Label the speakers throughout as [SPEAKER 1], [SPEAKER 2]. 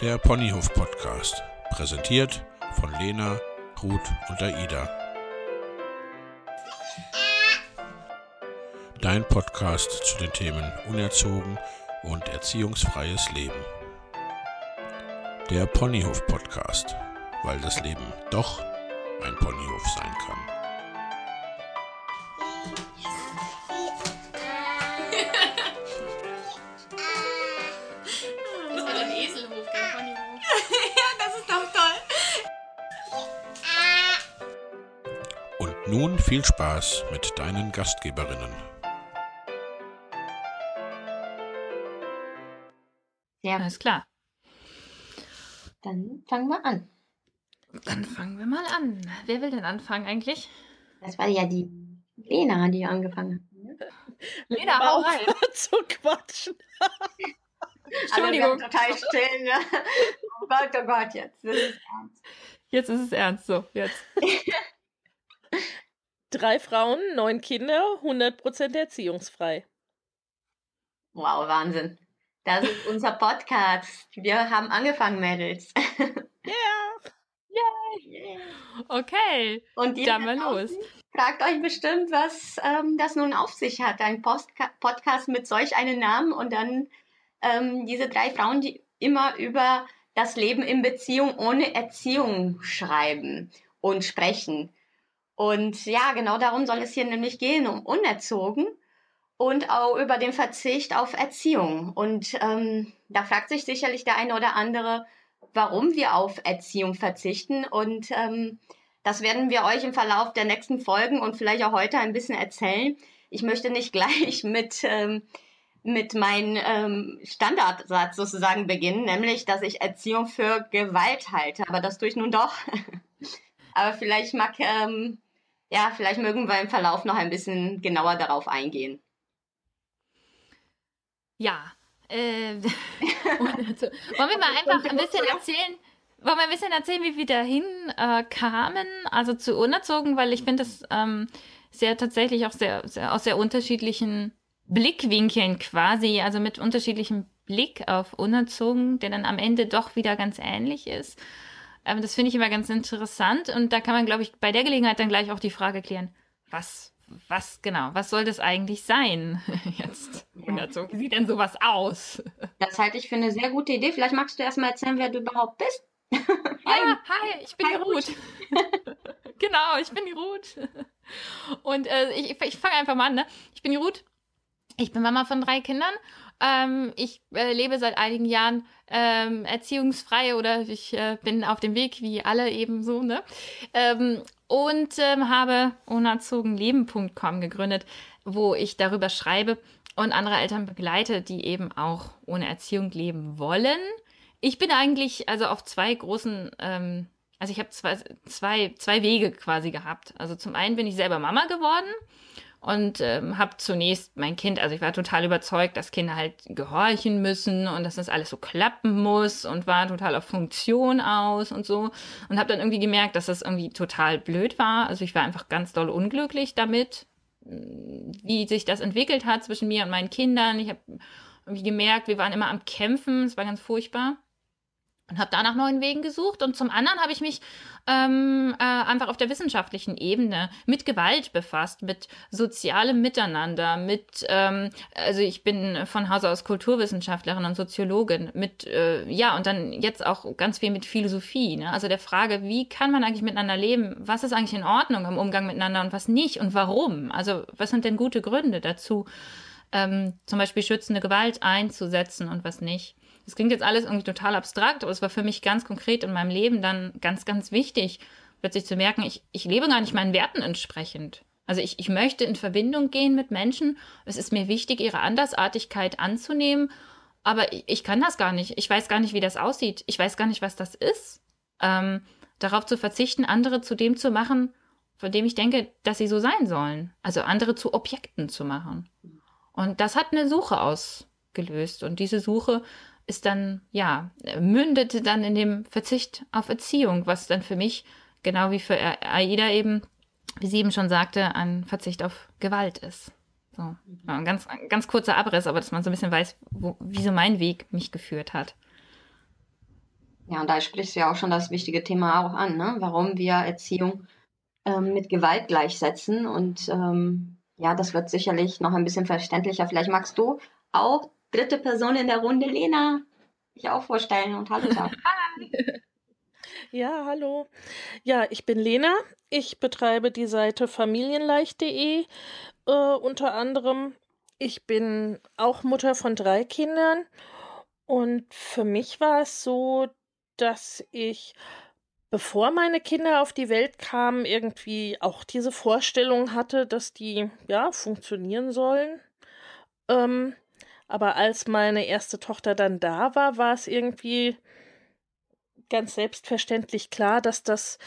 [SPEAKER 1] Der Ponyhof Podcast, präsentiert von Lena, Ruth und Aida. Dein Podcast zu den Themen Unerzogen und erziehungsfreies Leben. Der Ponyhof Podcast, weil das Leben doch ein Ponyhof sein kann. Viel Spaß mit deinen Gastgeberinnen.
[SPEAKER 2] Ja,
[SPEAKER 3] Alles klar.
[SPEAKER 2] dann fangen wir an.
[SPEAKER 3] Dann fangen wir mal an. Wer will denn anfangen eigentlich?
[SPEAKER 2] Das war ja die Lena, die angefangen hat. ne?
[SPEAKER 3] Lena, hau rein.
[SPEAKER 4] zu quatschen.
[SPEAKER 3] Entschuldigung.
[SPEAKER 2] Alle total still, ne? Oh Gott, oh Gott, jetzt. Ist ernst.
[SPEAKER 3] Jetzt ist es ernst. So, jetzt.
[SPEAKER 4] Drei Frauen, neun Kinder, 100% erziehungsfrei.
[SPEAKER 2] Wow, Wahnsinn. Das ist unser Podcast. Wir haben angefangen, Mädels.
[SPEAKER 4] Yeah.
[SPEAKER 3] Okay.
[SPEAKER 2] Und ihr
[SPEAKER 3] Dann
[SPEAKER 2] da
[SPEAKER 3] mal los.
[SPEAKER 2] fragt euch bestimmt, was ähm, das nun auf sich hat. Ein Postka Podcast mit solch einem Namen und dann ähm, diese drei Frauen, die immer über das Leben in Beziehung ohne Erziehung schreiben und sprechen. Und ja, genau darum soll es hier nämlich gehen, um unerzogen und auch über den Verzicht auf Erziehung. Und ähm, da fragt sich sicherlich der eine oder andere, warum wir auf Erziehung verzichten. Und ähm, das werden wir euch im Verlauf der nächsten Folgen und vielleicht auch heute ein bisschen erzählen. Ich möchte nicht gleich mit, ähm, mit meinem ähm, Standardsatz sozusagen beginnen, nämlich, dass ich Erziehung für Gewalt halte. Aber das tue ich nun doch. Aber vielleicht mag, ähm, ja, vielleicht mögen wir im Verlauf noch ein bisschen genauer darauf eingehen.
[SPEAKER 3] Ja. Äh, wollen wir mal einfach ein bisschen erzählen? Wollen wir ein bisschen erzählen, wie wir dahin äh, kamen? Also zu unerzogen, weil ich finde das ähm, sehr tatsächlich auch sehr, sehr aus sehr unterschiedlichen Blickwinkeln quasi, also mit unterschiedlichem Blick auf unerzogen, der dann am Ende doch wieder ganz ähnlich ist. Ähm, das finde ich immer ganz interessant und da kann man, glaube ich, bei der Gelegenheit dann gleich auch die Frage klären, was, was genau, was soll das eigentlich sein jetzt? Unerzogen. Wie sieht denn sowas aus?
[SPEAKER 2] Das halte ich für eine sehr gute Idee. Vielleicht magst du erst mal erzählen, wer du überhaupt bist.
[SPEAKER 3] Ja, hi, ich bin
[SPEAKER 2] Hi,
[SPEAKER 3] die Ruth. genau, ich bin die Ruth. Und äh, ich, ich fange einfach mal an. Ne? Ich bin die Ruth. Ich bin Mama von drei Kindern. Ähm, ich äh, lebe seit einigen Jahren ähm, erziehungsfrei oder ich äh, bin auf dem Weg, wie alle ebenso. Ne? Ähm, und ähm, habe unerzogenleben.com gegründet, wo ich darüber schreibe und andere Eltern begleite, die eben auch ohne Erziehung leben wollen. Ich bin eigentlich also auf zwei großen, ähm, also ich habe zwei, zwei, zwei Wege quasi gehabt. Also zum einen bin ich selber Mama geworden und ähm, habe zunächst mein Kind, also ich war total überzeugt, dass Kinder halt gehorchen müssen und dass das alles so klappen muss und war total auf Funktion aus und so und habe dann irgendwie gemerkt, dass das irgendwie total blöd war. Also ich war einfach ganz doll unglücklich damit, wie sich das entwickelt hat zwischen mir und meinen Kindern. Ich habe irgendwie gemerkt, wir waren immer am Kämpfen, es war ganz furchtbar und habe da nach neuen Wegen gesucht. Und zum anderen habe ich mich ähm, äh, einfach auf der wissenschaftlichen Ebene mit Gewalt befasst, mit sozialem Miteinander, mit, ähm, also ich bin von Hause aus Kulturwissenschaftlerin und Soziologin, mit, äh, ja, und dann jetzt auch ganz viel mit Philosophie, ne? also der Frage, wie kann man eigentlich miteinander leben, was ist eigentlich in Ordnung im Umgang miteinander und was nicht und warum, also was sind denn gute Gründe dazu, ähm, zum Beispiel schützende Gewalt einzusetzen und was nicht. Das klingt jetzt alles irgendwie total abstrakt, aber es war für mich ganz konkret in meinem Leben dann ganz, ganz wichtig, plötzlich zu merken, ich, ich lebe gar nicht meinen Werten entsprechend. Also ich, ich möchte in Verbindung gehen mit Menschen. Es ist mir wichtig, ihre Andersartigkeit anzunehmen, aber ich, ich kann das gar nicht. Ich weiß gar nicht, wie das aussieht. Ich weiß gar nicht, was das ist. Ähm, darauf zu verzichten, andere zu dem zu machen, von dem ich denke, dass sie so sein sollen. Also andere zu Objekten zu machen. Und das hat eine Suche ausgelöst. Und diese Suche ist dann, ja, mündete dann in dem Verzicht auf Erziehung, was dann für mich, genau wie für Aida eben, wie sie eben schon sagte, ein Verzicht auf Gewalt ist. So, ja, ein ganz, ein ganz kurzer Abriss, aber dass man so ein bisschen weiß, wo, wie so mein Weg mich geführt hat.
[SPEAKER 2] Ja, und da sprichst du ja auch schon das wichtige Thema auch an, ne? warum wir Erziehung ähm, mit Gewalt gleichsetzen. Und ähm, ja, das wird sicherlich noch ein bisschen verständlicher. Vielleicht magst du auch dritte Person in der Runde, Lena, dich auch vorstellen und Hallo sagen. Hi.
[SPEAKER 4] Ja, hallo. Ja, ich bin Lena. Ich betreibe die Seite familienleicht.de äh, unter anderem. Ich bin auch Mutter von drei Kindern und für mich war es so, dass ich, bevor meine Kinder auf die Welt kamen, irgendwie auch diese Vorstellung hatte, dass die ja funktionieren sollen. Ähm, aber als meine erste Tochter dann da war, war es irgendwie ganz selbstverständlich klar, dass das,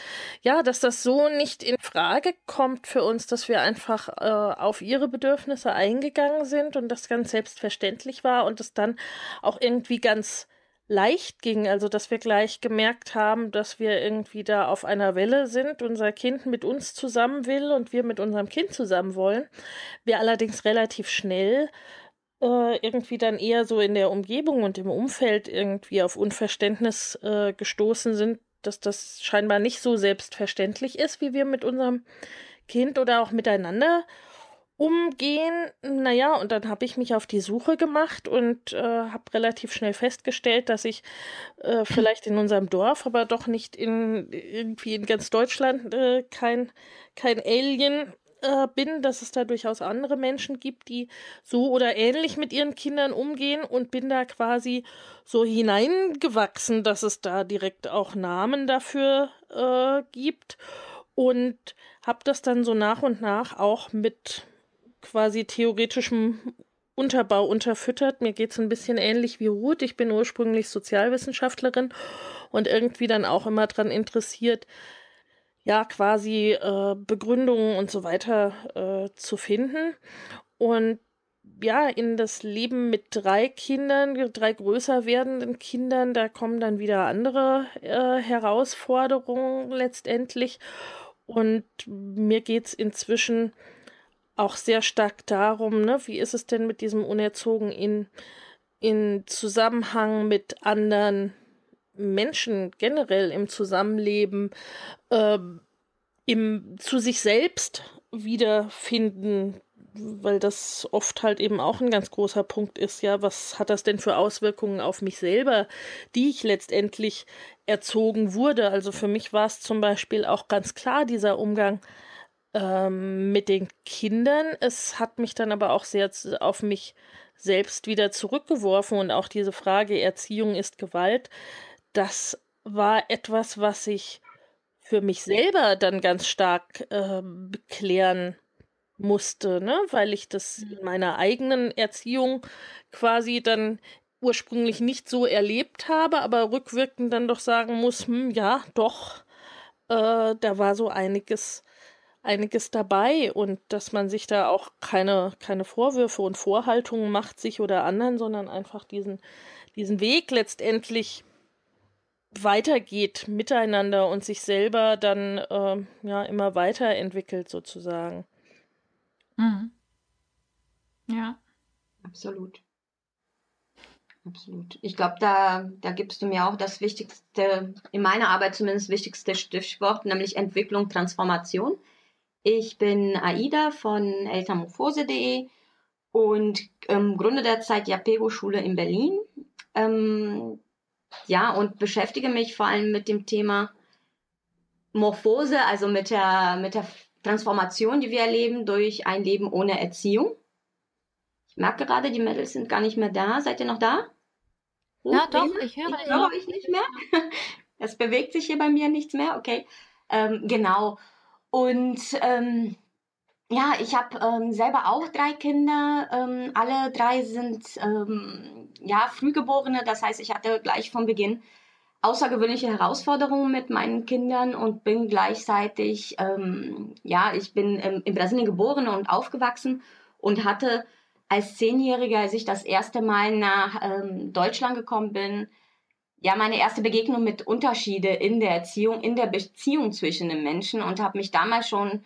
[SPEAKER 4] ja, dass das so nicht in Frage kommt für uns, dass wir einfach äh, auf ihre Bedürfnisse eingegangen sind und das ganz selbstverständlich war und es dann auch irgendwie ganz leicht ging, also dass wir gleich gemerkt haben, dass wir irgendwie da auf einer Welle sind, unser Kind mit uns zusammen will und wir mit unserem Kind zusammen wollen. Wir allerdings relativ schnell äh, irgendwie dann eher so in der Umgebung und im Umfeld irgendwie auf Unverständnis äh, gestoßen sind, dass das scheinbar nicht so selbstverständlich ist, wie wir mit unserem Kind oder auch miteinander umgehen. Naja, und dann habe ich mich auf die Suche gemacht und äh, habe relativ schnell festgestellt, dass ich äh, vielleicht in unserem Dorf, aber doch nicht in irgendwie in ganz Deutschland äh, kein, kein Alien äh, bin, dass es da durchaus andere Menschen gibt, die so oder ähnlich mit ihren Kindern umgehen und bin da quasi so hineingewachsen, dass es da direkt auch Namen dafür äh, gibt und habe das dann so nach und nach auch mit quasi theoretischem Unterbau unterfüttert. Mir geht es ein bisschen ähnlich wie Ruth. Ich bin ursprünglich Sozialwissenschaftlerin und irgendwie dann auch immer daran interessiert, ja, quasi äh, Begründungen und so weiter äh, zu finden. Und ja, in das Leben mit drei Kindern, drei größer werdenden Kindern, da kommen dann wieder andere äh, Herausforderungen letztendlich. Und mir geht es inzwischen auch sehr stark darum, ne, wie ist es denn mit diesem Unerzogen in, in Zusammenhang mit anderen Menschen generell im Zusammenleben, äh, im zu sich selbst wiederfinden, weil das oft halt eben auch ein ganz großer Punkt ist, ja, was hat das denn für Auswirkungen auf mich selber, die ich letztendlich erzogen wurde. Also für mich war es zum Beispiel auch ganz klar, dieser Umgang ähm, mit den Kindern. Es hat mich dann aber auch sehr auf mich selbst wieder zurückgeworfen und auch diese Frage Erziehung ist Gewalt das war etwas, was ich für mich selber dann ganz stark äh, klären musste, ne? weil ich das in mhm. meiner eigenen Erziehung quasi dann ursprünglich nicht so erlebt habe, aber rückwirkend dann doch sagen muss, hm, ja, doch, äh, da war so einiges, einiges dabei und dass man sich da auch keine, keine Vorwürfe und Vorhaltungen macht, sich oder anderen, sondern einfach diesen, diesen Weg letztendlich weitergeht miteinander und sich selber dann äh, ja immer weiterentwickelt sozusagen.
[SPEAKER 3] Mhm. Ja.
[SPEAKER 2] Absolut. Absolut. Ich glaube, da, da gibst du mir auch das wichtigste, in meiner Arbeit zumindest wichtigste Stichwort, nämlich Entwicklung, Transformation. Ich bin Aida von elternmorphose.de und ähm, gründe derzeit die Apego-Schule in Berlin. Ähm, ja, und beschäftige mich vor allem mit dem Thema Morphose, also mit der, mit der Transformation, die wir erleben durch ein Leben ohne Erziehung. Ich merke gerade, die Mädels sind gar nicht mehr da. Seid ihr noch da?
[SPEAKER 3] Oh, ja, doch, ich höre
[SPEAKER 2] ich höre euch nicht mehr. Es bewegt sich hier bei mir nichts mehr, okay. Ähm, genau. Und ähm, ja, ich habe ähm, selber auch drei Kinder. Ähm, alle drei sind ähm, ja Frühgeborene. Das heißt, ich hatte gleich von Beginn außergewöhnliche Herausforderungen mit meinen Kindern und bin gleichzeitig ähm, ja, ich bin in Brasilien geboren und aufgewachsen und hatte als Zehnjähriger, als ich das erste Mal nach ähm, Deutschland gekommen bin, ja meine erste Begegnung mit Unterschiede in der Erziehung, in der Beziehung zwischen den Menschen und habe mich damals schon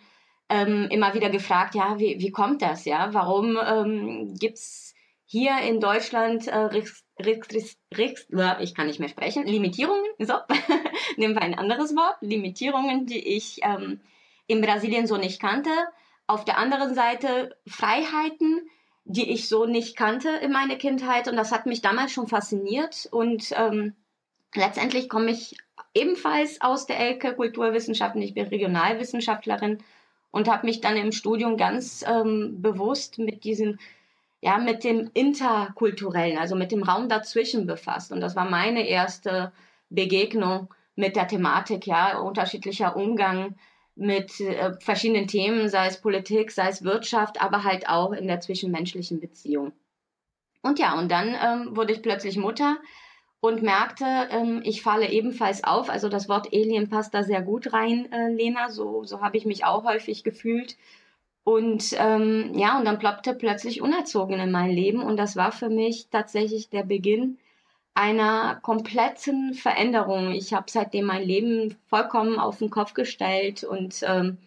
[SPEAKER 2] ähm, immer wieder gefragt, ja, wie, wie kommt das, ja? Warum ähm, gibt's hier in Deutschland äh, Riks, ich kann nicht mehr sprechen, Limitierungen, so, nehmen wir ein anderes Wort, Limitierungen, die ich ähm, in Brasilien so nicht kannte. Auf der anderen Seite Freiheiten, die ich so nicht kannte in meiner Kindheit und das hat mich damals schon fasziniert und ähm, letztendlich komme ich ebenfalls aus der Elke Kulturwissenschaften, ich bin Regionalwissenschaftlerin und habe mich dann im Studium ganz ähm, bewusst mit diesem, ja, mit dem Interkulturellen, also mit dem Raum dazwischen befasst. Und das war meine erste Begegnung mit der Thematik, ja, unterschiedlicher Umgang mit äh, verschiedenen Themen, sei es Politik, sei es Wirtschaft, aber halt auch in der zwischenmenschlichen Beziehung. Und ja, und dann ähm, wurde ich plötzlich Mutter und merkte, ähm, ich falle ebenfalls auf. Also das Wort Alien passt da sehr gut rein, äh, Lena. So, so habe ich mich auch häufig gefühlt. Und ähm, ja, und dann ploppte plötzlich unerzogen in mein Leben. Und das war für mich tatsächlich der Beginn einer kompletten Veränderung. Ich habe seitdem mein Leben vollkommen auf den Kopf gestellt und ähm,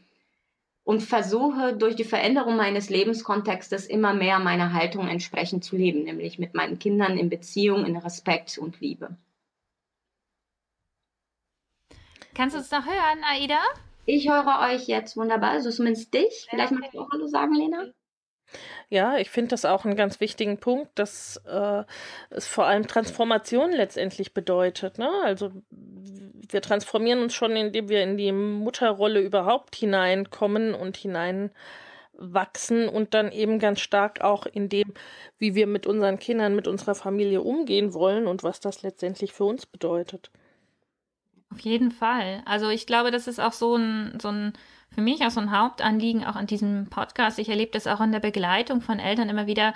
[SPEAKER 2] und versuche durch die Veränderung meines Lebenskontextes immer mehr meiner Haltung entsprechend zu leben, nämlich mit meinen Kindern in Beziehung, in Respekt und Liebe.
[SPEAKER 3] Kannst du es noch hören, Aida?
[SPEAKER 2] Ich höre euch jetzt wunderbar, also zumindest dich. Vielleicht magst du auch Hallo sagen, Lena.
[SPEAKER 4] Ja, ich finde das auch einen ganz wichtigen Punkt, dass äh, es vor allem Transformation letztendlich bedeutet. Ne? Also wir transformieren uns schon, indem wir in die Mutterrolle überhaupt hineinkommen und hineinwachsen und dann eben ganz stark auch in dem, wie wir mit unseren Kindern, mit unserer Familie umgehen wollen und was das letztendlich für uns bedeutet.
[SPEAKER 3] Auf jeden Fall. Also ich glaube, das ist auch so ein, so ein für mich auch so ein Hauptanliegen auch an diesem Podcast. Ich erlebe das auch in der Begleitung von Eltern immer wieder,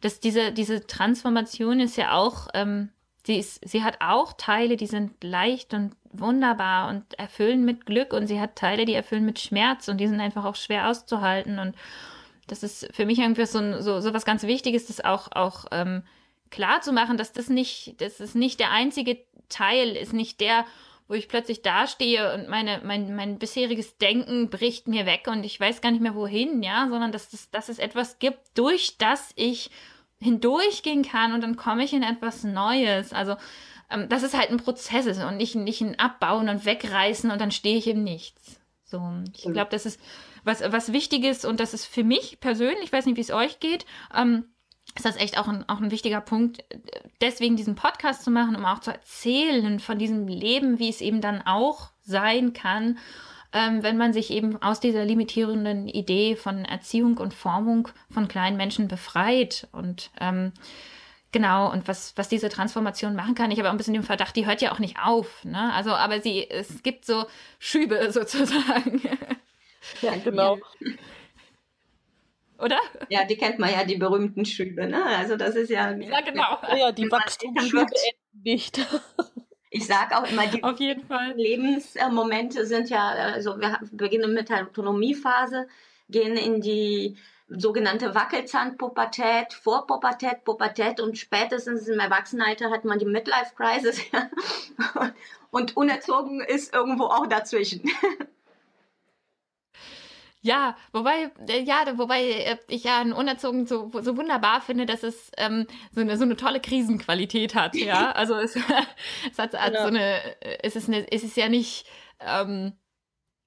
[SPEAKER 3] dass diese, diese Transformation ist ja auch, ähm, sie, ist, sie hat auch Teile, die sind leicht und wunderbar und erfüllen mit Glück und sie hat Teile, die erfüllen mit Schmerz und die sind einfach auch schwer auszuhalten und das ist für mich irgendwie so, so, so was ganz Wichtiges, das auch, auch ähm, klar zu machen, dass das nicht, das ist nicht der einzige Teil, ist nicht der, wo ich plötzlich dastehe und meine, mein, mein bisheriges Denken bricht mir weg und ich weiß gar nicht mehr wohin, ja, sondern dass, das, dass es etwas gibt, durch das ich hindurchgehen kann und dann komme ich in etwas Neues. Also, ähm, dass es halt ein Prozess ist und nicht, nicht ein Abbauen und Wegreißen und dann stehe ich im Nichts. So, ich glaube, das ist was, was Wichtiges und das ist für mich persönlich, ich weiß nicht, wie es euch geht, ähm, ist das echt auch ein, auch ein wichtiger Punkt, deswegen diesen Podcast zu machen, um auch zu erzählen von diesem Leben, wie es eben dann auch sein kann, ähm, wenn man sich eben aus dieser limitierenden Idee von Erziehung und Formung von kleinen Menschen befreit und ähm, Genau, und was, was diese Transformation machen kann, ich habe auch ein bisschen den Verdacht, die hört ja auch nicht auf. Ne? Also, aber sie, es gibt so Schübe sozusagen.
[SPEAKER 4] Ja, genau
[SPEAKER 3] oder?
[SPEAKER 2] Ja, die kennt man ja, die berühmten Schübe, ne? Also das ist ja.
[SPEAKER 3] Ja, genau.
[SPEAKER 4] Ja, die Wachstumsschübe nicht.
[SPEAKER 2] Ich sage auch immer, die
[SPEAKER 3] Auf jeden Fall.
[SPEAKER 2] Lebensmomente sind ja, also wir beginnen mit der Autonomiephase, gehen in die sogenannte Wackelzahnpubertät, Vorpubertät, Pubertät und spätestens im Erwachsenenalter hat man die Midlife Crisis. und unerzogen ist irgendwo auch dazwischen.
[SPEAKER 3] Ja, wobei, äh, ja, wobei äh, ich ja ein Unerzogen so, so wunderbar finde, dass es ähm, so, eine, so eine tolle Krisenqualität hat, ja. Also es, es hat, hat ja. so eine, es ist eine, es ist ja nicht, ähm,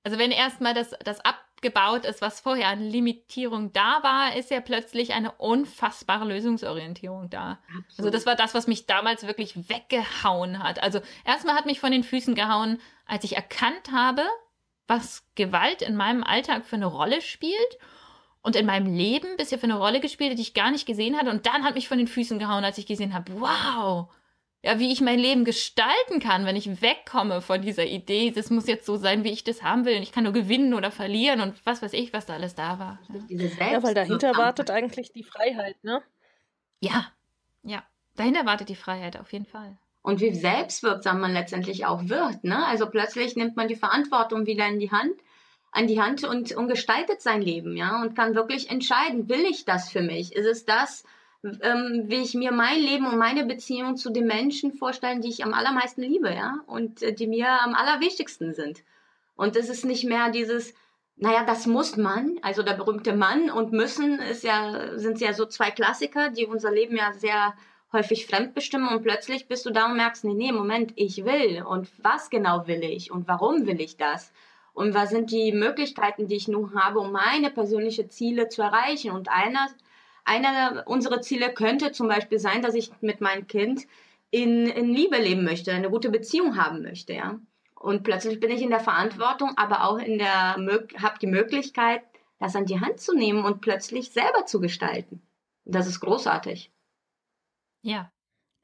[SPEAKER 3] also wenn erstmal das, das abgebaut ist, was vorher an Limitierung da war, ist ja plötzlich eine unfassbare Lösungsorientierung da. Absolut. Also das war das, was mich damals wirklich weggehauen hat. Also erstmal hat mich von den Füßen gehauen, als ich erkannt habe, was Gewalt in meinem Alltag für eine Rolle spielt und in meinem Leben bisher für eine Rolle gespielt, die ich gar nicht gesehen hatte. Und dann hat mich von den Füßen gehauen, als ich gesehen habe, wow, ja, wie ich mein Leben gestalten kann, wenn ich wegkomme von dieser Idee, das muss jetzt so sein, wie ich das haben will. Und ich kann nur gewinnen oder verlieren und was weiß ich, was da alles da war.
[SPEAKER 4] Ja, weil dahinter wartet eigentlich die Freiheit, ne?
[SPEAKER 3] Ja, ja. Dahinter wartet die Freiheit auf jeden Fall
[SPEAKER 2] und wie selbstwirksam man letztendlich auch wird. Ne? Also plötzlich nimmt man die Verantwortung wieder in die Hand, an die Hand und, und gestaltet sein Leben, ja, und kann wirklich entscheiden, will ich das für mich? Ist es das, ähm, wie ich mir mein Leben und meine Beziehung zu den Menschen vorstellen, die ich am allermeisten liebe, ja, und äh, die mir am allerwichtigsten sind. Und es ist nicht mehr dieses, naja, das muss man, also der berühmte Mann und müssen ist ja, sind ja so zwei Klassiker, die unser Leben ja sehr häufig fremdbestimmen und plötzlich bist du da und merkst, nee, nee, Moment, ich will und was genau will ich und warum will ich das? Und was sind die Möglichkeiten, die ich nun habe, um meine persönlichen Ziele zu erreichen? Und einer, einer unserer Ziele könnte zum Beispiel sein, dass ich mit meinem Kind in, in Liebe leben möchte, eine gute Beziehung haben möchte, ja. Und plötzlich bin ich in der Verantwortung, aber auch in der, habe die Möglichkeit, das an die Hand zu nehmen und plötzlich selber zu gestalten. Das ist großartig.
[SPEAKER 3] Ja.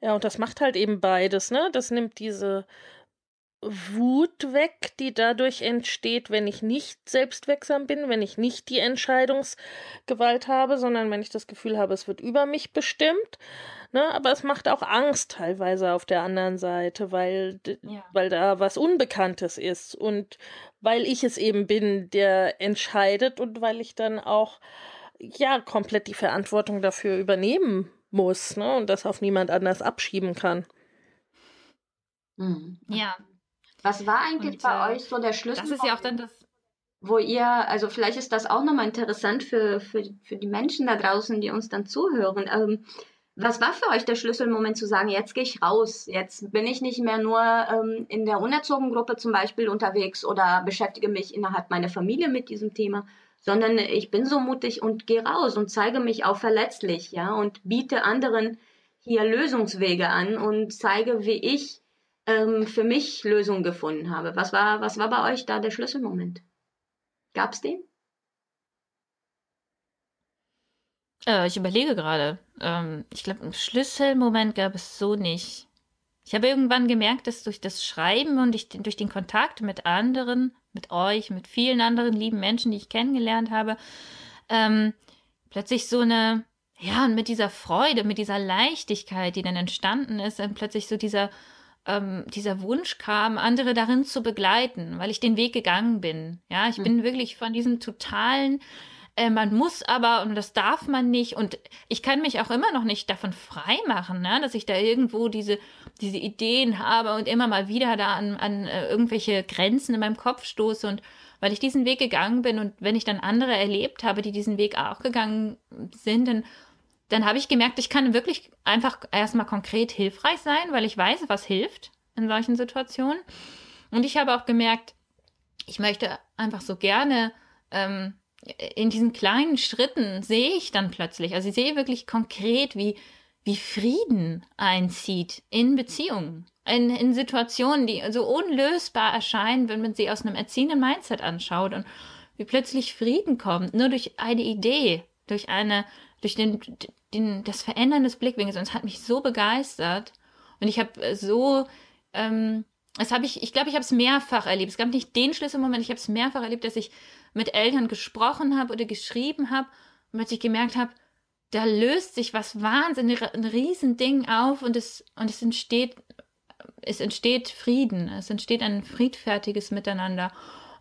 [SPEAKER 4] Ja, und das macht halt eben beides, ne? Das nimmt diese Wut weg, die dadurch entsteht, wenn ich nicht selbstwirksam bin, wenn ich nicht die Entscheidungsgewalt habe, sondern wenn ich das Gefühl habe, es wird über mich bestimmt. Ne? Aber es macht auch Angst teilweise auf der anderen Seite, weil, ja. weil da was Unbekanntes ist und weil ich es eben bin, der entscheidet und weil ich dann auch ja komplett die Verantwortung dafür übernehmen muss ne? und das auf niemand anders abschieben kann.
[SPEAKER 3] Mhm. Ja.
[SPEAKER 2] Was war eigentlich und, bei äh, euch so der Schlüssel?
[SPEAKER 3] Das ist ja auch dann das.
[SPEAKER 2] Wo ihr, also vielleicht ist das auch nochmal interessant für, für, für die Menschen da draußen, die uns dann zuhören. Ähm, was war für euch der Schlüsselmoment zu sagen, jetzt gehe ich raus, jetzt bin ich nicht mehr nur ähm, in der unerzogen Gruppe zum Beispiel unterwegs oder beschäftige mich innerhalb meiner Familie mit diesem Thema, sondern ich bin so mutig und gehe raus und zeige mich auch verletzlich, ja, und biete anderen hier Lösungswege an und zeige, wie ich ähm, für mich Lösungen gefunden habe. Was war, was war bei euch da der Schlüsselmoment? Gab es den?
[SPEAKER 3] Äh, ich überlege gerade. Ähm, ich glaube, einen Schlüsselmoment gab es so nicht. Ich habe irgendwann gemerkt, dass durch das Schreiben und den, durch den Kontakt mit anderen, mit euch, mit vielen anderen lieben Menschen, die ich kennengelernt habe, ähm, plötzlich so eine, ja, mit dieser Freude, mit dieser Leichtigkeit, die dann entstanden ist, dann plötzlich so dieser, ähm, dieser Wunsch kam, andere darin zu begleiten, weil ich den Weg gegangen bin. Ja, ich mhm. bin wirklich von diesem totalen äh, man muss aber und das darf man nicht und ich kann mich auch immer noch nicht davon freimachen, ne, dass ich da irgendwo diese, diese Ideen habe und immer mal wieder da an, an äh, irgendwelche Grenzen in meinem Kopf stoße und weil ich diesen Weg gegangen bin und wenn ich dann andere erlebt habe, die diesen Weg auch gegangen sind, dann, dann habe ich gemerkt, ich kann wirklich einfach erstmal konkret hilfreich sein, weil ich weiß, was hilft in solchen Situationen. Und ich habe auch gemerkt, ich möchte einfach so gerne ähm, in diesen kleinen Schritten sehe ich dann plötzlich, also ich sehe wirklich konkret, wie, wie Frieden einzieht in Beziehungen, in, in Situationen, die so unlösbar erscheinen, wenn man sie aus einem erziehenden Mindset anschaut und wie plötzlich Frieden kommt, nur durch eine Idee, durch eine, durch den, den, das Verändern des Blickwinkels. Und es hat mich so begeistert. Und ich habe so, ähm, das habe ich, ich glaube, ich habe es mehrfach erlebt. Es gab nicht den Schlüsselmoment, ich habe es mehrfach erlebt, dass ich mit Eltern gesprochen habe oder geschrieben habe und als ich gemerkt habe, da löst sich was wahnsinnig, ein Riesending auf und es, und es entsteht, es entsteht Frieden, es entsteht ein friedfertiges Miteinander.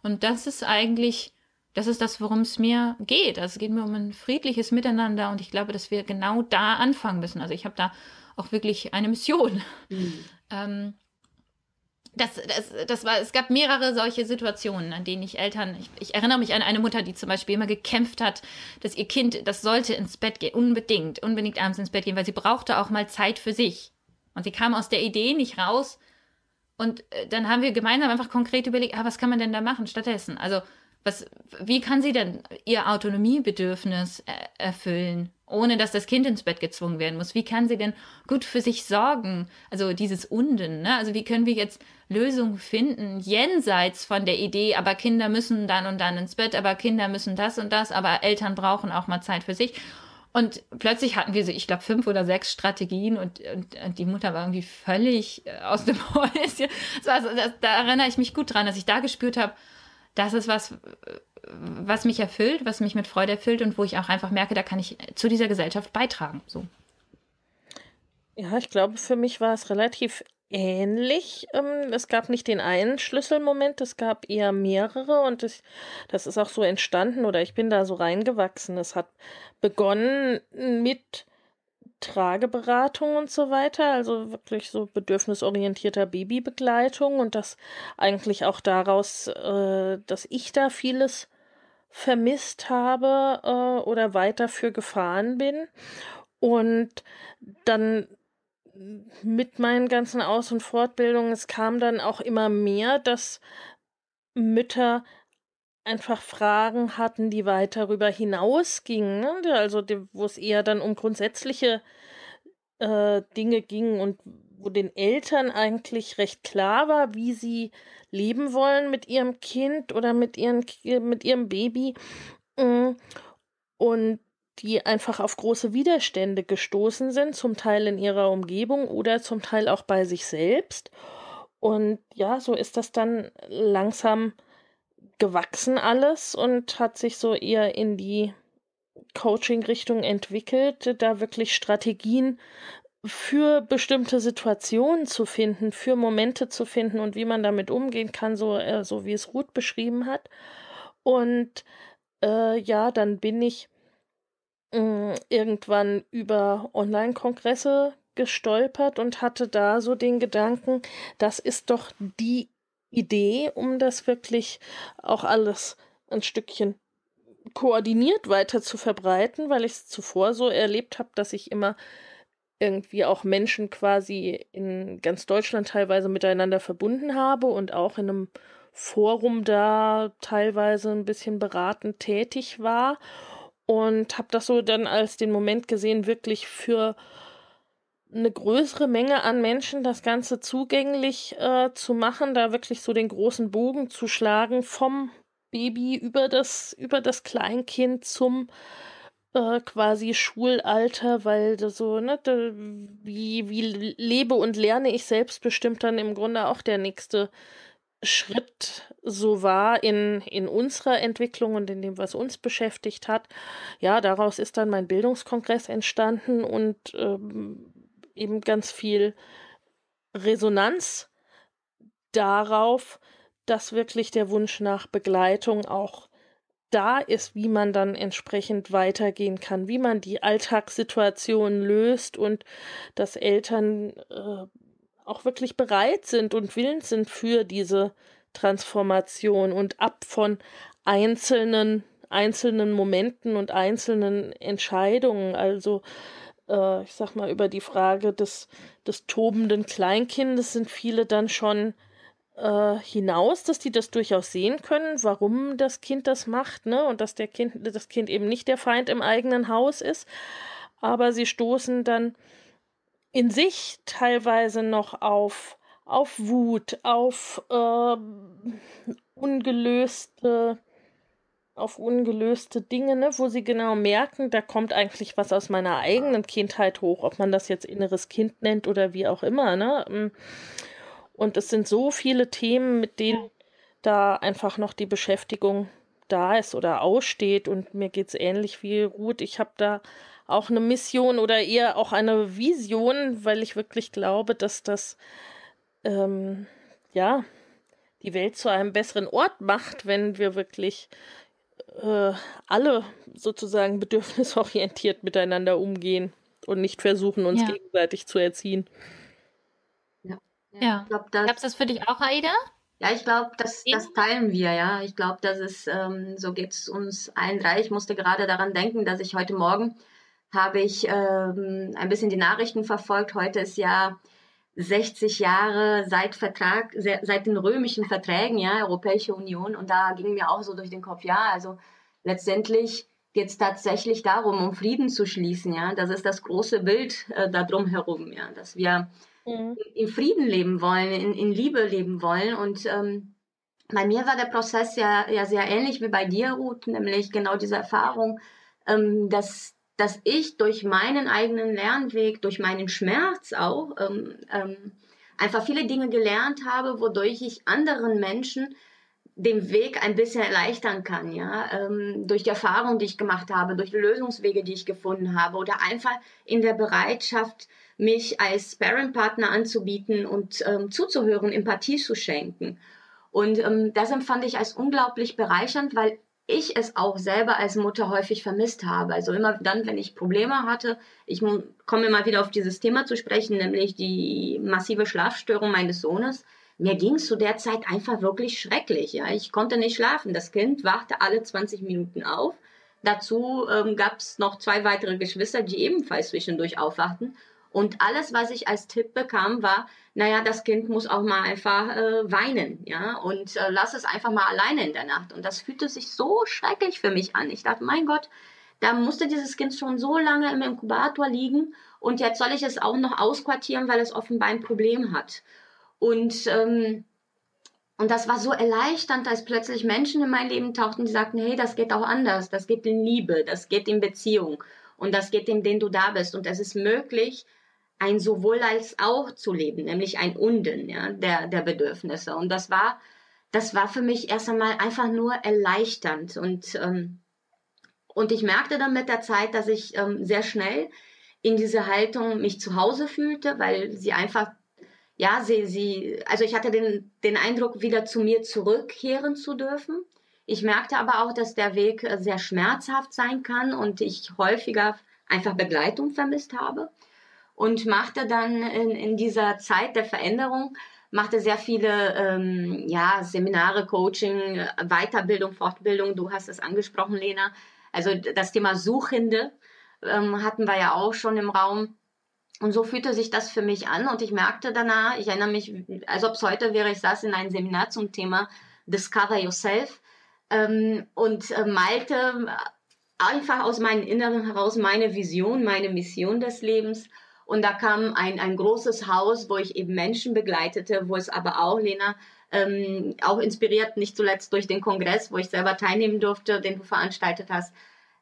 [SPEAKER 3] Und das ist eigentlich, das ist das, worum es mir geht. Also es geht mir um ein friedliches Miteinander und ich glaube, dass wir genau da anfangen müssen. Also ich habe da auch wirklich eine Mission. Mhm. Ähm, das, das, das war, es gab mehrere solche Situationen, an denen ich Eltern, ich, ich, erinnere mich an eine Mutter, die zum Beispiel immer gekämpft hat, dass ihr Kind, das sollte ins Bett gehen, unbedingt, unbedingt abends ins Bett gehen, weil sie brauchte auch mal Zeit für sich. Und sie kam aus der Idee nicht raus. Und äh, dann haben wir gemeinsam einfach konkret überlegt, ah, was kann man denn da machen stattdessen? Also, was, wie kann sie denn ihr Autonomiebedürfnis äh, erfüllen? Ohne dass das Kind ins Bett gezwungen werden muss. Wie kann sie denn gut für sich sorgen? Also dieses Unden, ne? Also wie können wir jetzt Lösungen finden, jenseits von der Idee, aber Kinder müssen dann und dann ins Bett, aber Kinder müssen das und das, aber Eltern brauchen auch mal Zeit für sich. Und plötzlich hatten wir so, ich glaube, fünf oder sechs Strategien und, und, und, die Mutter war irgendwie völlig äh, aus dem Häuschen. Also, das, da erinnere ich mich gut dran, dass ich da gespürt habe, das ist was, was mich erfüllt, was mich mit Freude erfüllt und wo ich auch einfach merke, da kann ich zu dieser Gesellschaft beitragen. So.
[SPEAKER 4] Ja, ich glaube, für mich war es relativ ähnlich. Ähm, es gab nicht den einen Schlüsselmoment, es gab eher mehrere und das, das ist auch so entstanden oder ich bin da so reingewachsen. Es hat begonnen mit Trageberatung und so weiter, also wirklich so bedürfnisorientierter Babybegleitung und das eigentlich auch daraus, äh, dass ich da vieles vermisst habe äh, oder weiter für gefahren bin. Und dann mit meinen ganzen Aus- und Fortbildungen, es kam dann auch immer mehr, dass Mütter einfach Fragen hatten, die weit darüber hinausgingen, ne? also wo es eher dann um grundsätzliche äh, Dinge ging und wo den Eltern eigentlich recht klar war, wie sie leben wollen mit ihrem Kind oder mit, ihren, mit ihrem Baby. Mm. Und die einfach auf große Widerstände gestoßen sind, zum Teil in ihrer Umgebung oder zum Teil auch bei sich selbst. Und ja, so ist das dann langsam gewachsen alles und hat sich so eher in die Coaching-Richtung entwickelt, da wirklich Strategien für bestimmte Situationen zu finden, für Momente zu finden und wie man damit umgehen kann, so, äh, so wie es Ruth beschrieben hat. Und äh, ja, dann bin ich äh, irgendwann über Online-Kongresse gestolpert und hatte da so den Gedanken, das ist doch die Idee, um das wirklich auch alles ein Stückchen koordiniert weiter zu verbreiten, weil ich es zuvor so erlebt habe, dass ich immer irgendwie auch Menschen quasi in ganz Deutschland teilweise miteinander verbunden habe und auch in einem Forum da teilweise ein bisschen beratend tätig war und habe das so dann als den Moment gesehen, wirklich für eine größere Menge an Menschen das Ganze zugänglich äh, zu machen, da wirklich so den großen Bogen zu schlagen vom Baby über das, über das Kleinkind zum äh, quasi Schulalter, weil so, ne, wie, wie lebe und lerne ich selbstbestimmt dann im Grunde auch der nächste Schritt so war in, in unserer Entwicklung und in dem, was uns beschäftigt hat. Ja, daraus ist dann mein Bildungskongress entstanden und ähm, eben ganz viel Resonanz darauf, dass wirklich der Wunsch nach Begleitung auch da ist, wie man dann entsprechend weitergehen kann, wie man die Alltagssituation löst und dass Eltern äh, auch wirklich bereit sind und willens sind für diese Transformation und ab von einzelnen einzelnen Momenten und einzelnen Entscheidungen, also äh, ich sag mal über die Frage des des tobenden Kleinkindes sind viele dann schon äh, hinaus, dass die das durchaus sehen können, warum das Kind das macht, ne? Und dass der Kind, das Kind eben nicht der Feind im eigenen Haus ist. Aber sie stoßen dann in sich teilweise noch auf, auf Wut, auf äh, ungelöste, auf ungelöste Dinge, ne, wo sie genau merken, da kommt eigentlich was aus meiner eigenen Kindheit hoch, ob man das jetzt inneres Kind nennt oder wie auch immer, ne? Und es sind so viele Themen, mit denen da einfach noch die Beschäftigung da ist oder aussteht. Und mir geht es ähnlich wie Ruth. Ich habe da auch eine Mission oder eher auch eine Vision, weil ich wirklich glaube, dass das ähm, ja die Welt zu einem besseren Ort macht, wenn wir wirklich äh, alle sozusagen bedürfnisorientiert miteinander umgehen und nicht versuchen, uns ja. gegenseitig zu erziehen.
[SPEAKER 3] Ja. Ich glaub, das, das für dich auch, Aida?
[SPEAKER 2] Ja, ich glaube, das, das teilen wir, ja. Ich glaube, das ist, ähm, so geht es uns allen drei. Ich musste gerade daran denken, dass ich heute Morgen habe ich ähm, ein bisschen die Nachrichten verfolgt. Heute ist ja 60 Jahre seit Vertrag, seit den römischen Verträgen, ja, Europäische Union. Und da ging mir auch so durch den Kopf, ja, also letztendlich geht es tatsächlich darum, um Frieden zu schließen, ja. Das ist das große Bild äh, da drumherum, ja, dass wir mhm. in Frieden leben wollen, in, in Liebe leben wollen. Und ähm, bei mir war der Prozess ja, ja sehr ähnlich wie bei dir, Ruth, nämlich genau diese Erfahrung, ähm, dass, dass ich durch meinen eigenen Lernweg, durch meinen Schmerz auch, ähm, ähm, einfach viele Dinge gelernt habe, wodurch ich anderen Menschen den Weg ein bisschen erleichtern kann, ja, ähm, durch die Erfahrung, die ich gemacht habe, durch die Lösungswege, die ich gefunden habe oder einfach in der Bereitschaft, mich als Sparring-Partner anzubieten und ähm, zuzuhören, Empathie zu schenken. Und ähm, das empfand ich als unglaublich bereichernd, weil ich es auch selber als Mutter häufig vermisst habe. Also immer dann, wenn ich Probleme hatte, ich komme immer wieder auf dieses Thema zu sprechen, nämlich die massive Schlafstörung meines Sohnes. mir ging es zu der Zeit einfach wirklich schrecklich. Ja, ich konnte nicht schlafen. Das Kind wachte alle 20 Minuten auf. Dazu ähm, gab es noch zwei weitere Geschwister, die ebenfalls zwischendurch aufwachten. Und alles, was ich als Tipp bekam, war, naja, das Kind muss auch mal einfach äh, weinen, ja, und äh, lass es einfach mal alleine in der Nacht. Und das fühlte sich so schrecklich für mich an. Ich dachte, mein Gott, da musste dieses Kind schon so lange im Inkubator liegen und jetzt soll ich es auch noch ausquartieren, weil es offenbar ein Problem hat. Und, ähm, und das war so erleichternd, als plötzlich Menschen in mein Leben tauchten, die sagten, hey, das geht auch anders, das geht in Liebe, das geht in Beziehung und das geht in den du da bist. Und es ist möglich, ein sowohl als auch zu leben, nämlich ein Unden ja, der, der Bedürfnisse. Und das war, das war für mich erst einmal einfach nur erleichternd. Und, ähm, und ich merkte dann mit der Zeit, dass ich ähm, sehr schnell in diese Haltung mich zu Hause fühlte, weil sie einfach, ja, sie, sie, also ich hatte den, den Eindruck, wieder zu mir zurückkehren zu dürfen. Ich merkte aber auch, dass der Weg äh, sehr schmerzhaft sein kann und ich häufiger einfach Begleitung vermisst habe und machte dann in, in dieser Zeit der Veränderung machte sehr viele ähm, ja, Seminare, Coaching, Weiterbildung, Fortbildung. Du hast es angesprochen, Lena. Also das Thema Suchende ähm, hatten wir ja auch schon im Raum. Und so fühlte sich das für mich an und ich merkte danach, ich erinnere mich, als ob es heute wäre, ich saß in einem Seminar zum Thema Discover Yourself ähm, und äh, malte einfach aus meinem Inneren heraus meine Vision, meine Mission des Lebens. Und da kam ein, ein großes Haus, wo ich eben Menschen begleitete, wo es aber auch, Lena, ähm, auch inspiriert, nicht zuletzt durch den Kongress, wo ich selber teilnehmen durfte, den du veranstaltet hast,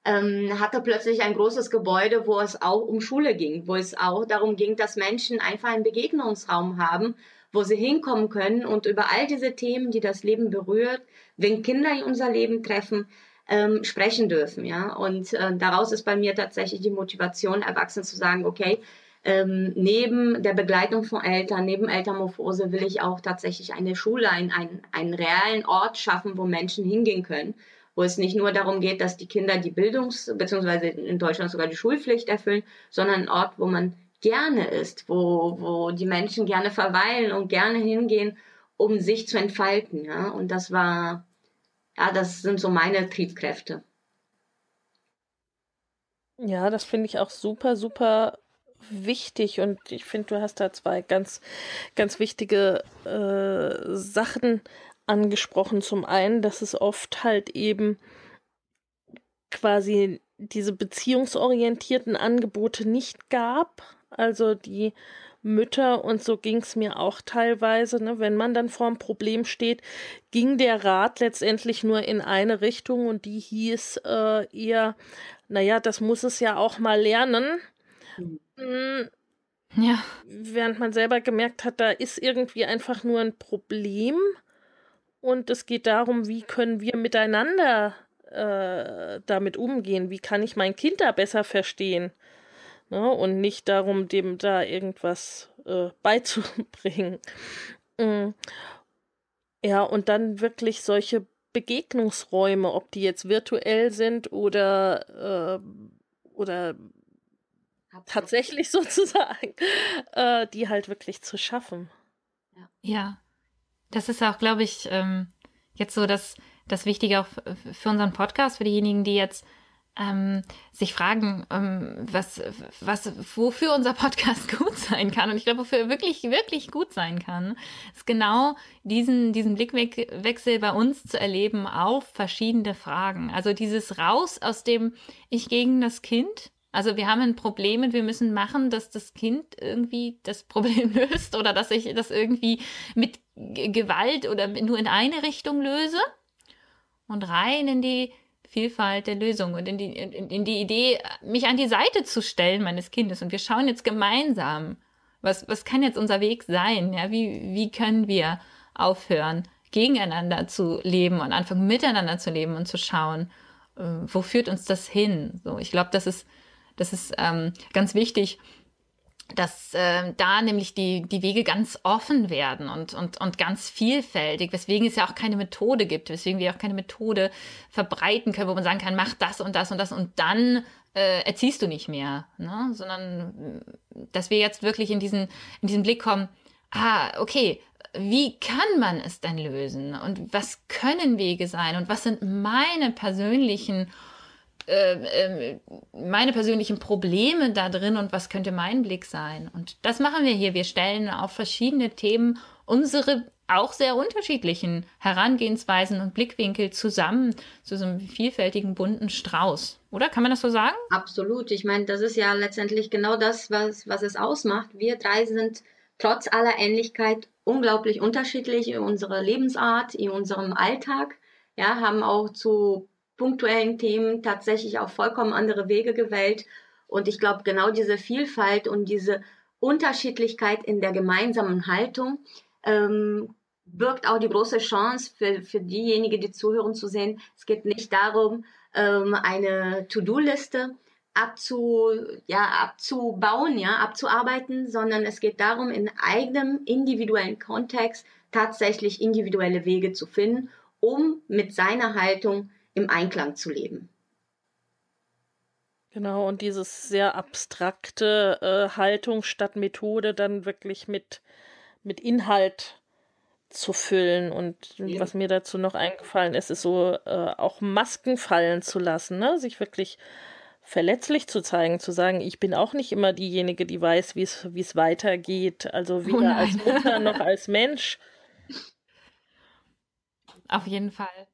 [SPEAKER 2] ähm, hatte plötzlich ein großes Gebäude, wo es auch um Schule ging, wo es auch darum ging, dass Menschen einfach einen Begegnungsraum haben, wo sie hinkommen können und über all diese Themen, die das Leben berührt, wenn Kinder in unser Leben treffen, ähm, sprechen dürfen, ja. Und äh, daraus ist bei mir tatsächlich die Motivation erwachsen zu sagen, okay, ähm, neben der Begleitung von Eltern, neben Elternmorphose will ich auch tatsächlich eine Schule, ein, ein, einen realen Ort schaffen, wo Menschen hingehen können wo es nicht nur darum geht, dass die Kinder die Bildungs- bzw. in Deutschland sogar die Schulpflicht erfüllen, sondern ein Ort, wo man gerne ist, wo, wo die Menschen gerne verweilen und gerne hingehen, um sich zu entfalten. Ja? Und das war, ja, das sind so meine Triebkräfte.
[SPEAKER 4] Ja, das finde ich auch super, super wichtig und ich finde, du hast da zwei ganz, ganz wichtige äh, Sachen angesprochen. Zum einen, dass es oft halt eben quasi diese beziehungsorientierten Angebote nicht gab. Also die Mütter, und so ging es mir auch teilweise, ne, wenn man dann vor einem Problem steht, ging der Rat letztendlich nur in eine Richtung und die hieß äh, eher, naja, das muss es ja auch mal lernen. Mhm. Ja. Während man selber gemerkt hat, da ist irgendwie einfach nur ein Problem und es geht darum, wie können wir miteinander äh, damit umgehen, wie kann ich mein Kind da besser verstehen. Ne? Und nicht darum, dem da irgendwas äh, beizubringen. Mhm. Ja, und dann wirklich solche Begegnungsräume, ob die jetzt virtuell sind oder, äh, oder tatsächlich sozusagen, äh, die halt wirklich zu schaffen.
[SPEAKER 3] Ja. ja. Das ist auch, glaube ich, ähm, jetzt so das, das Wichtige auch für unseren Podcast, für diejenigen, die jetzt ähm, sich fragen, ähm, was, was, wofür unser Podcast gut sein kann. Und ich glaube, wofür er wirklich, wirklich gut sein kann, ist genau diesen, diesen Blickwechsel bei uns zu erleben auf verschiedene Fragen. Also dieses Raus aus dem Ich gegen das Kind also wir haben ein Problem und wir müssen machen, dass das Kind irgendwie das Problem löst oder dass ich das irgendwie mit Gewalt oder nur in eine Richtung löse und rein in die Vielfalt der Lösung und in die, in, in die Idee, mich an die Seite zu stellen meines Kindes. Und wir schauen jetzt gemeinsam, was, was kann jetzt unser Weg sein? Ja, wie, wie können wir aufhören, gegeneinander zu leben und anfangen, miteinander zu leben und zu schauen, äh, wo führt uns das hin? So, ich glaube, das ist das ist ähm, ganz wichtig, dass äh, da nämlich die, die Wege ganz offen werden und, und, und ganz vielfältig, weswegen es ja auch keine Methode gibt, weswegen wir auch keine Methode verbreiten können, wo man sagen kann, mach das und das und das und dann äh, erziehst du nicht mehr, ne? sondern dass wir jetzt wirklich in diesen, in diesen Blick kommen, ah, okay, wie kann man es denn lösen und was können Wege sein und was sind meine persönlichen äh, äh, meine persönlichen Probleme da drin und was könnte mein Blick sein. Und das machen wir hier. Wir stellen auf verschiedene Themen unsere auch sehr unterschiedlichen Herangehensweisen und Blickwinkel zusammen zu so einem vielfältigen bunten Strauß. Oder kann man das so sagen?
[SPEAKER 2] Absolut. Ich meine, das ist ja letztendlich genau das, was, was es ausmacht. Wir drei sind trotz aller Ähnlichkeit unglaublich unterschiedlich in unserer Lebensart, in unserem Alltag. Ja, haben auch zu punktuellen Themen tatsächlich auch vollkommen andere Wege gewählt. Und ich glaube, genau diese Vielfalt und diese Unterschiedlichkeit in der gemeinsamen Haltung ähm, birgt auch die große Chance für, für diejenigen, die zuhören, zu sehen, es geht nicht darum, ähm, eine To-Do-Liste abzu, ja, abzubauen, ja, abzuarbeiten, sondern es geht darum, in eigenem individuellen Kontext tatsächlich individuelle Wege zu finden, um mit seiner Haltung im Einklang zu leben.
[SPEAKER 4] Genau, und dieses sehr abstrakte äh, Haltung statt Methode dann wirklich mit, mit Inhalt zu füllen. Und ja. was mir dazu noch eingefallen ist, ist so äh, auch Masken fallen zu lassen, ne? sich wirklich verletzlich zu zeigen, zu sagen, ich bin auch nicht immer diejenige, die weiß, wie es weitergeht. Also oh weder oh als Mutter noch als Mensch.
[SPEAKER 3] Auf jeden Fall.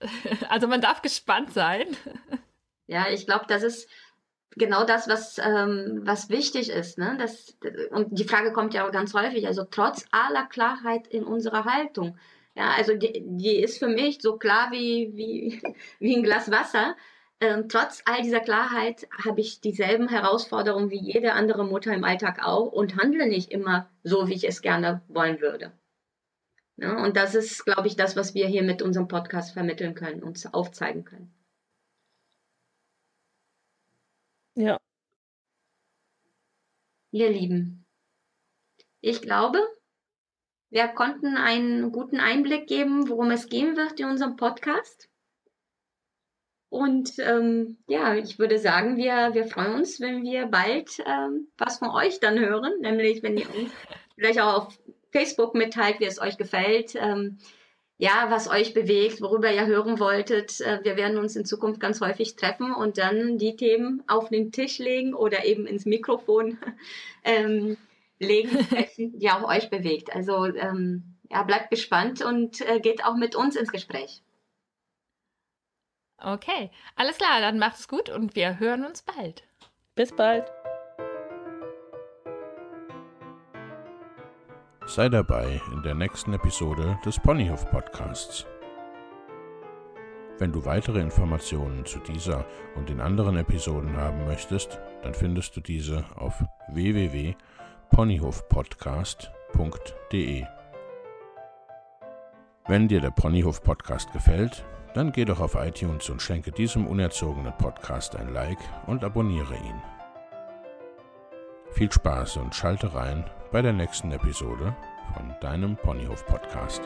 [SPEAKER 3] Also man darf gespannt sein.
[SPEAKER 2] Ja, ich glaube, das ist genau das, was, ähm, was wichtig ist. Ne? Das, und die Frage kommt ja auch ganz häufig, also trotz aller Klarheit in unserer Haltung. Ja, also die, die ist für mich so klar wie, wie, wie ein Glas Wasser. Ähm, trotz all dieser Klarheit habe ich dieselben Herausforderungen wie jede andere Mutter im Alltag auch und handle nicht immer so, wie ich es gerne wollen würde. Ja, und das ist, glaube ich, das, was wir hier mit unserem Podcast vermitteln können, uns aufzeigen können.
[SPEAKER 4] Ja.
[SPEAKER 2] Ihr Lieben, ich glaube, wir konnten einen guten Einblick geben, worum es gehen wird in unserem Podcast. Und ähm, ja, ich würde sagen, wir, wir freuen uns, wenn wir bald ähm, was von euch dann hören, nämlich wenn ihr uns vielleicht auch auf Facebook mitteilt, wie es euch gefällt. Ähm, ja, was euch bewegt, worüber ihr hören wolltet. Äh, wir werden uns in Zukunft ganz häufig treffen und dann die Themen auf den Tisch legen oder eben ins Mikrofon ähm, legen, die auch euch bewegt. Also ähm, ja, bleibt gespannt und äh, geht auch mit uns ins Gespräch.
[SPEAKER 3] Okay, alles klar, dann macht es gut und wir hören uns bald.
[SPEAKER 4] Bis bald.
[SPEAKER 1] Sei dabei in der nächsten Episode des Ponyhof Podcasts. Wenn du weitere Informationen zu dieser und den anderen Episoden haben möchtest, dann findest du diese auf www.ponyhofpodcast.de. Wenn dir der Ponyhof Podcast gefällt, dann geh doch auf iTunes und schenke diesem unerzogenen Podcast ein Like und abonniere ihn. Viel Spaß und schalte rein bei der nächsten Episode von deinem Ponyhof Podcast.